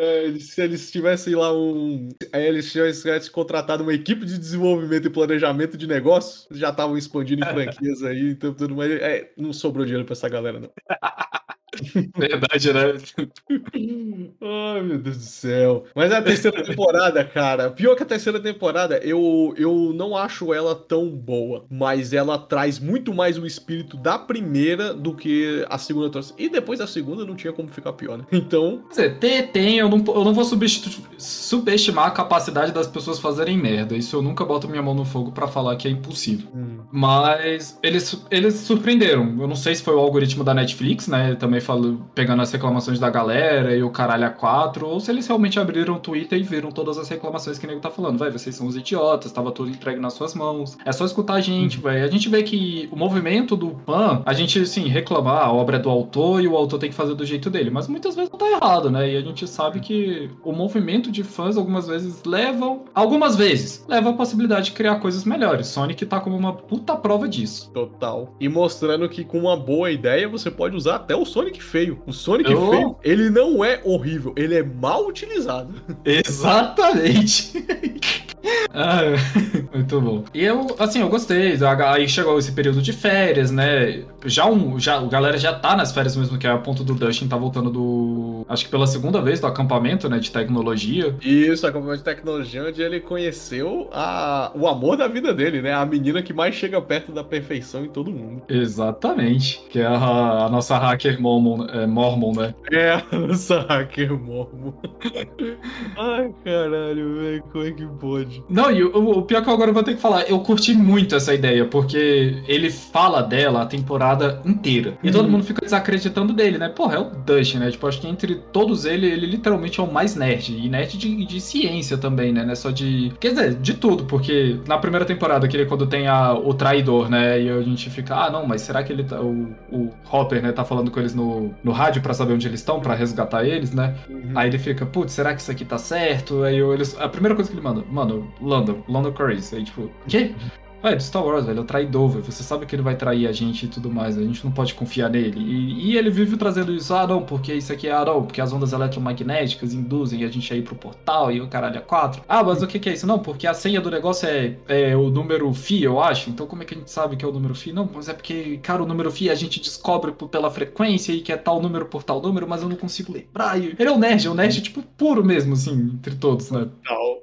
É, se eles tivessem lá um. Aí eles tivessem contratado uma equipe de desenvolvimento e planejamento de negócios, já estavam expandindo em franquias aí, então tudo mais. É, não sobrou dinheiro pra essa galera, não. Verdade, né? Ai, meu Deus do céu. Mas é a terceira temporada, cara. Pior que a terceira temporada, eu, eu não acho ela tão boa. Mas ela traz muito mais o espírito da primeira do que a segunda trouxe. E depois da segunda não tinha como ficar pior, né? Então. Quer dizer, tem, tem eu, não, eu não vou subestimar a capacidade das pessoas fazerem merda. Isso eu nunca boto minha mão no fogo para falar que é impossível. Hum. Mas eles, eles surpreenderam. Eu não sei se foi o algoritmo da Netflix, né? Também falo, pegando as reclamações da galera e o caralho a quatro, ou se eles realmente abriram o Twitter e viram todas as reclamações que o nego tá falando. Vai, vocês são os idiotas, tava tudo entregue nas suas mãos. É só escutar a gente, uhum. velho. A gente vê que o movimento do PAN, a gente, assim, reclamar, a obra é do autor e o autor tem que fazer do jeito dele, mas muitas vezes não tá errado, né? E a gente sabe que o movimento de fãs algumas vezes levam, algumas vezes, leva a possibilidade de criar coisas melhores. Sonic tá como uma puta prova disso. Total. E mostrando que com uma boa ideia você pode usar até o Sonic Sonic feio. O Sonic eu... feio, ele não é horrível, ele é mal utilizado. Exatamente. ah, muito bom. E eu, assim, eu gostei. Aí chegou esse período de férias, né? Já um, já, a galera já tá nas férias mesmo, que é a ponto do Dustin tá voltando do. Acho que pela segunda vez do acampamento, né? De tecnologia. Isso, acampamento de tecnologia, onde ele conheceu a, o amor da vida dele, né? A menina que mais chega perto da perfeição em todo mundo. Exatamente. Que é a, a nossa hacker Mormon, é, Mormon, né? É, a nossa hacker Mormon. Ai, caralho, velho, como é que pode? Não, e o, o pior que eu agora vou ter que falar, eu curti muito essa ideia, porque ele fala dela a temporada inteira. E todo uhum. mundo fica desacreditando dele, né? Porra, é o Dustin, né? Tipo, acho que entre todos ele, ele literalmente é o mais nerd. E nerd de, de ciência também, né? Não é só de. Quer dizer, de tudo, porque na primeira temporada, que ele quando tem a, o traidor, né? E a gente fica, ah, não, mas será que ele tá. O, o Hopper, né, tá falando com eles no, no rádio para saber onde eles estão, para resgatar eles, né? Uhum. Aí ele fica, putz, será que isso aqui tá certo? Aí eu, eles, a primeira coisa que ele manda, mano, London, London Curry. Aí tipo, quê? É, do Star Wars, velho, é o traidor, velho. Você sabe que ele vai trair a gente e tudo mais, a gente não pode confiar nele. E, e, ele vive trazendo isso, ah, não, porque isso aqui é, ah, não, porque as ondas eletromagnéticas induzem a gente a ir pro portal e o caralho é 4. Ah, mas o que, que é isso? Não, porque a senha do negócio é, é o número FI, eu acho. Então como é que a gente sabe que é o número FI? Não, mas é porque, cara, o número FI a gente descobre pela frequência e que é tal número por tal número, mas eu não consigo lembrar. Ele é um nerd, é um nerd, tipo, puro mesmo, assim, entre todos, né?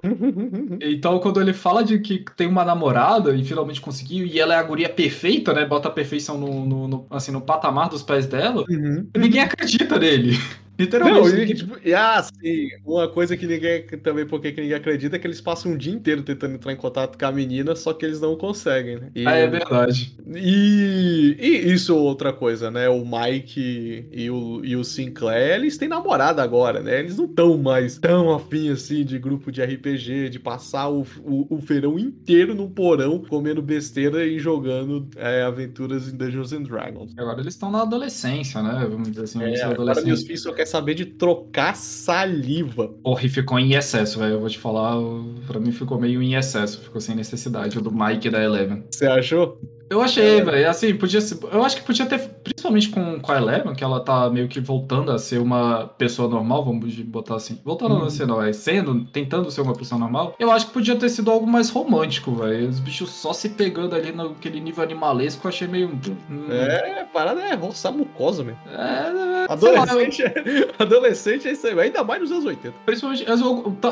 então quando ele fala de que tem uma namorada e finalmente conseguiu, e ela é a guria perfeita, né? Bota a perfeição no, no, no assim, no patamar dos pés dela, uhum. ninguém acredita nele. Literalmente. Não, e, tipo, e, ah, sim, uma coisa que ninguém também, porque que ninguém acredita, é que eles passam um dia inteiro tentando entrar em contato com a menina, só que eles não conseguem, né? E, ah, é verdade. E, e isso outra coisa, né? O Mike e o, e o Sinclair, eles têm namorada agora, né? Eles não estão mais tão afim assim de grupo de RPG, de passar o, o, o feirão inteiro no porão comendo besteira e jogando é, aventuras em Dungeons and Dragons. Agora eles estão na adolescência, né? Vamos dizer assim. É, agora meus filhos só querem saber de trocar saliva. Porra, e ficou em excesso, velho. Eu vou te falar, pra mim ficou meio em excesso, ficou sem necessidade. O do Mike da Eleven. Você achou? Eu achei, é. velho. Assim, podia ser. Eu acho que podia ter, principalmente com, com a Eleven, que ela tá meio que voltando a ser uma pessoa normal, vamos botar assim. Voltando uhum. a ser, não, é sendo, tentando ser uma pessoa normal. Eu acho que podia ter sido algo mais romântico, velho. Os bichos só se pegando ali naquele nível animalesco, eu achei meio. Hum. É, parada é roçar mucosa, mesmo. É, é adolescente, lá, eu... adolescente é isso aí, ainda mais nos anos 80. Principalmente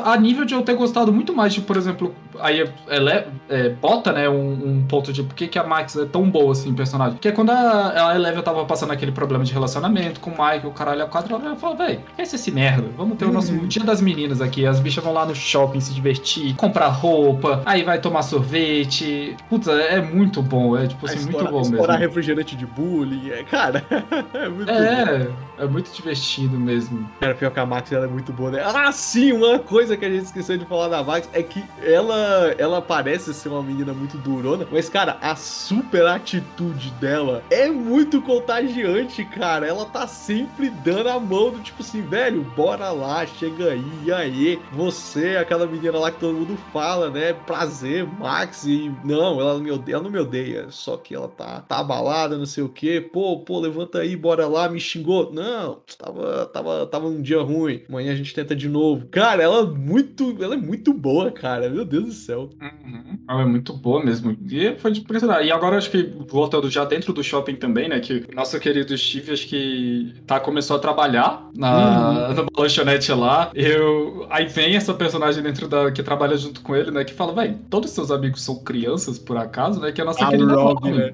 a nível de eu ter gostado muito mais de, por exemplo, aí ela é, bota, né, um, um ponto de por que, a É tão boa, assim, personagem. Que é quando a, a Eleven tava passando aquele problema de relacionamento com o Mike, o caralho, a quatro, ela fala, véi, esse esse merda. Vamos ter o nosso uhum. dia das meninas aqui. As bichas vão lá no shopping se divertir, comprar roupa, aí vai tomar sorvete. Puta, é muito bom. É, tipo assim, muito bom mesmo. Explorar refrigerante de bullying. É, cara, é muito É, bom. é muito divertido mesmo. Cara, pior que a Max, ela é muito boa, né? Ah, sim, uma coisa que a gente esqueceu de falar da Max é que ela ela, parece ser uma menina muito durona, mas, cara, a super atitude dela é muito contagiante, cara. Ela tá sempre dando a mão do tipo assim, velho, bora lá, chega aí, e aí, você, aquela menina lá que todo mundo fala, né? Prazer, Max, e não, ela não me odeia, ela não me odeia, só que ela tá, tá abalada, não sei o que, pô, pô, levanta aí, bora lá, me xingou. Não, tava, tava, tava um dia ruim, amanhã a gente tenta de novo. Cara, ela é muito, ela é muito boa, cara, meu Deus do céu. Uhum. Ela é muito boa mesmo, e foi de impressionar. E agora acho que, voltando já dentro do shopping também, né, que nosso querido Steve, acho que tá, começou a trabalhar na, uhum. numa lanchonete lá, eu, aí vem essa personagem dentro da, que trabalha junto com ele, né, que fala, velho, todos seus amigos são crianças, por acaso, né, que é a nossa a querida Robin, né?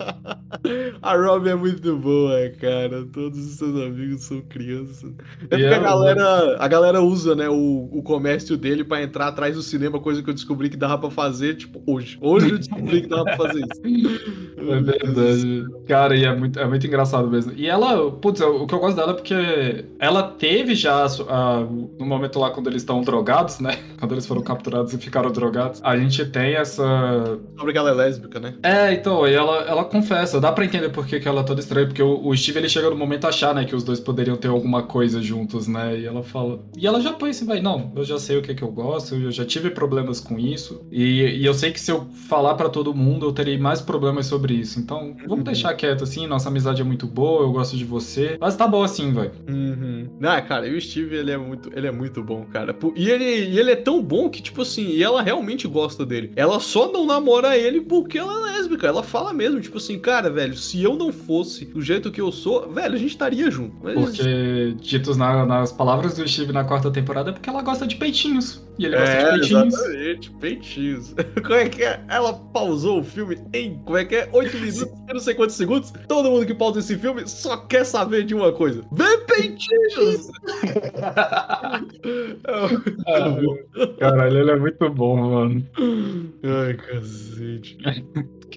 a Robin é muito boa, cara, todos os seus amigos são crianças. É porque a galera, a galera usa, né, o, o comércio dele para entrar atrás do cinema, coisa que eu descobri que dava para fazer, tipo, hoje. Hoje eu descobri que dava pra fazer isso. É verdade. Cara, e é muito, é muito engraçado mesmo. E ela, putz, o que eu gosto dela é porque ela teve já, uh, no momento lá quando eles estão drogados, né? Quando eles foram capturados e ficaram drogados, a gente tem essa. Sobre que ela é lésbica, né? É, então, e ela, ela confessa. Dá pra entender por que, que ela é toda estranha, porque o, o Steve ele chega no momento a achar, né, que os dois poderiam ter alguma coisa juntos, né? E ela fala. E ela já põe assim, vai, não, eu já sei o que, que eu gosto, eu já tive problemas com isso. E, e eu sei que se eu falar para todo mundo, eu terei mais problemas sobre isso. Então, vamos uhum. deixar quieto assim, nossa amizade é muito boa, eu gosto de você. Mas tá bom assim, vai. Uhum. Ah, cara, e o Steve, ele é muito, ele é muito bom, cara. E ele, ele é tão bom que, tipo assim, e ela realmente gosta dele. Ela só não namora ele porque ela é lésbica. Ela fala mesmo, tipo assim, cara, velho, se eu não fosse do jeito que eu sou, velho, a gente estaria junto. Mas... Porque, ditos na, nas palavras do Steve na quarta temporada, é porque ela gosta de peitinhos. E ele gosta é, de peitinhos. Exatamente, peitinhos. Como é que é? Ela pausou o filme em, como é que é? 8 minutos, eu não sei quantos segundos. Todo mundo que pausa esse filme só quer saber de uma coisa. Vê peitinhos! ah, caralho, ele é muito bom, mano. Ai, cacete.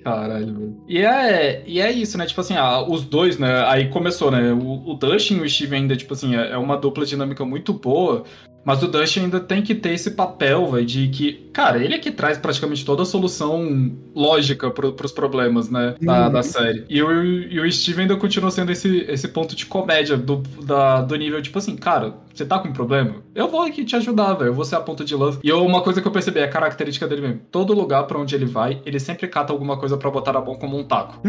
Caralho, velho. E é, e é isso, né? Tipo assim, ah, os dois, né? Aí começou, né? O, o Dustin e o Steve ainda, tipo assim, é, é uma dupla dinâmica muito boa. Mas o Dustin ainda tem que ter esse papel, velho, de que, cara, ele é que traz praticamente toda a solução lógica pro, pros problemas, né, da, uhum. da série. E o, e o Steve ainda continua sendo esse, esse ponto de comédia do, da, do nível, tipo assim, cara, você tá com um problema? Eu vou aqui te ajudar, velho, eu vou ser a ponta de lança. E eu, uma coisa que eu percebi, é a característica dele mesmo. Todo lugar para onde ele vai, ele sempre cata alguma coisa para botar na mão como um taco.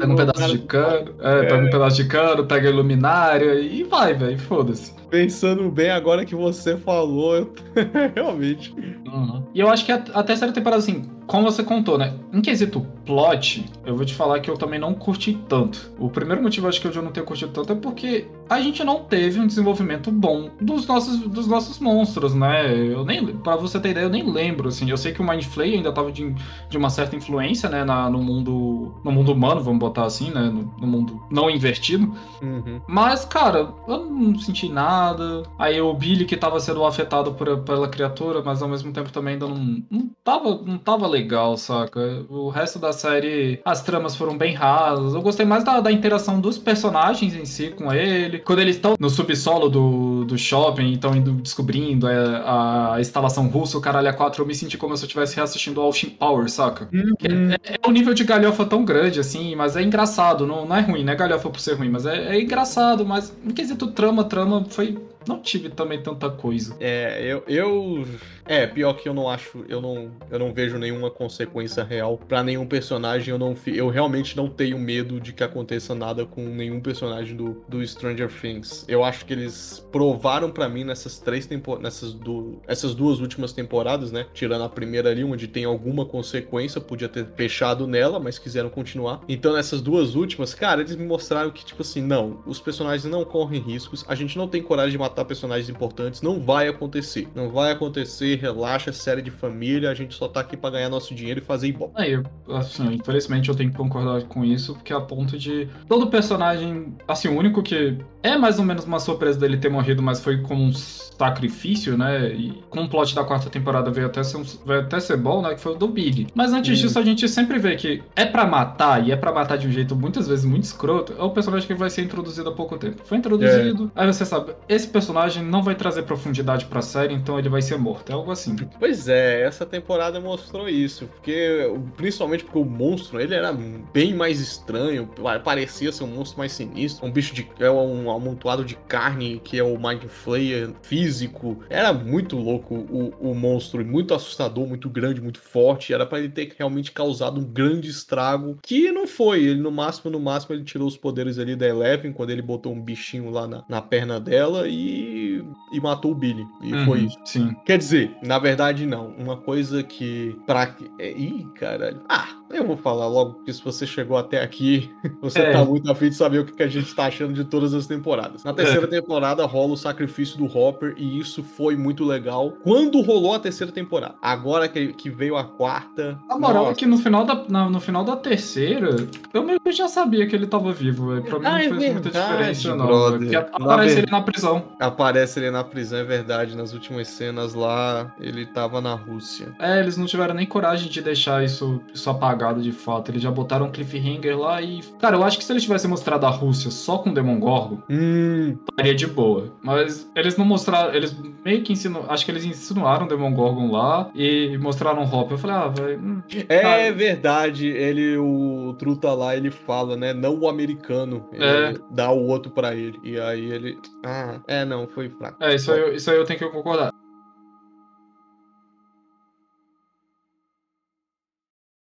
Pega um pedaço de cano, é, pega um é. pedaço de cano, pega a luminária e vai, velho, foda-se. Pensando bem agora que você falou, eu... realmente. Uhum. E eu acho que a, a terceira temporada, assim, como você contou, né? Em quesito plot, eu vou te falar que eu também não curti tanto. O primeiro motivo, acho que eu não tenho curtido tanto, é porque a gente não teve um desenvolvimento bom dos nossos, dos nossos monstros, né? Eu nem, pra você ter ideia, eu nem lembro, assim. Eu sei que o Mind Flayer ainda tava de, de uma certa influência, né? Na, no mundo no mundo humano, vamos botar assim, né? No, no mundo não invertido. Uhum. Mas, cara, eu não senti nada. Aí o Billy que tava sendo afetado por, pela criatura, mas ao mesmo tempo também ainda não, não tava, não tava legal legal, saca? O resto da série, as tramas foram bem rasas. Eu gostei mais da, da interação dos personagens em si com ele. Quando eles estão no subsolo do, do shopping, estão indo descobrindo a, é, a, instalação russa, o caralho a 4, eu me senti como se eu estivesse reassistindo Austin Power, saca? Uhum. É, é, um nível de galhofa tão grande, assim, mas é engraçado. Não, não é ruim, não é galhofa por ser ruim, mas é, é engraçado. Mas em quesito trama, trama foi não tive também tanta coisa. É, eu, eu é, pior que eu não acho, eu não, eu não vejo nenhuma consequência real para nenhum personagem. Eu não, eu realmente não tenho medo de que aconteça nada com nenhum personagem do, do Stranger Things. Eu acho que eles provaram para mim nessas três temporadas, nessas do, essas duas últimas temporadas, né? Tirando a primeira ali, onde tem alguma consequência, podia ter fechado nela, mas quiseram continuar. Então nessas duas últimas, cara, eles me mostraram que tipo assim, não, os personagens não correm riscos. A gente não tem coragem de matar personagens importantes, não vai acontecer, não vai acontecer relaxa, série de família, a gente só tá aqui para ganhar nosso dinheiro e fazer igual. É, eu, assim, infelizmente eu tenho que concordar com isso, porque a ponto de todo personagem, assim, o único que é mais ou menos uma surpresa dele ter morrido, mas foi como um sacrifício, né? E com o plot da quarta temporada veio até ser, um, veio até ser bom, né? Que foi o do Big. Mas antes disso, a gente sempre vê que é para matar, e é para matar de um jeito muitas vezes muito escroto, é o personagem que vai ser introduzido há pouco tempo. Foi introduzido, é. aí você sabe, esse personagem personagem não vai trazer profundidade pra série, então ele vai ser morto. É algo assim. Pois é, essa temporada mostrou isso. Porque, principalmente porque o monstro, ele era bem mais estranho, parecia ser um monstro mais sinistro. Um bicho de. É um amontoado de carne que é o Mind Flayer físico. Era muito louco o, o monstro, muito assustador, muito grande, muito forte. Era para ele ter realmente causado um grande estrago. Que não foi. Ele, no máximo, no máximo, ele tirou os poderes ali da Eleven quando ele botou um bichinho lá na, na perna dela e, e matou o Billy. E uhum, foi isso. Sim. Quer dizer, na verdade, não. Uma coisa que. Pra. É, ih, caralho. Ah, eu vou falar logo, porque se você chegou até aqui, você é. tá muito afim de saber o que a gente tá achando de todas as temporadas. Na terceira é. temporada rola o sacrifício do Hopper e isso foi muito legal. Quando rolou a terceira temporada? Agora que, que veio a quarta. A moral nossa. é que no final, da, na, no final da terceira, eu meio que já sabia que ele tava vivo. Véio. Pra mim ah, não é fez verdade, muita diferença, não. Porque aparece ele na prisão. Aparece ele na prisão, é verdade. Nas últimas cenas lá, ele tava na Rússia. É, eles não tiveram nem coragem de deixar isso, isso apagado de fato. Eles já botaram um cliffhanger lá e. Cara, eu acho que se eles tivessem mostrado a Rússia só com Demon Gorgon, hum. estaria de boa. Mas eles não mostraram. Eles meio que ensinam. Acho que eles insinuaram Demon Gorgon lá e mostraram o Hop. Eu falei, ah, vai. Hum, é cara. verdade. Ele, o Truta lá, ele fala, né? Não o americano. Ele é. dá o outro pra ele. E aí ele. Ah, é, não, foi fraco. É, isso aí, isso aí eu tenho que concordar.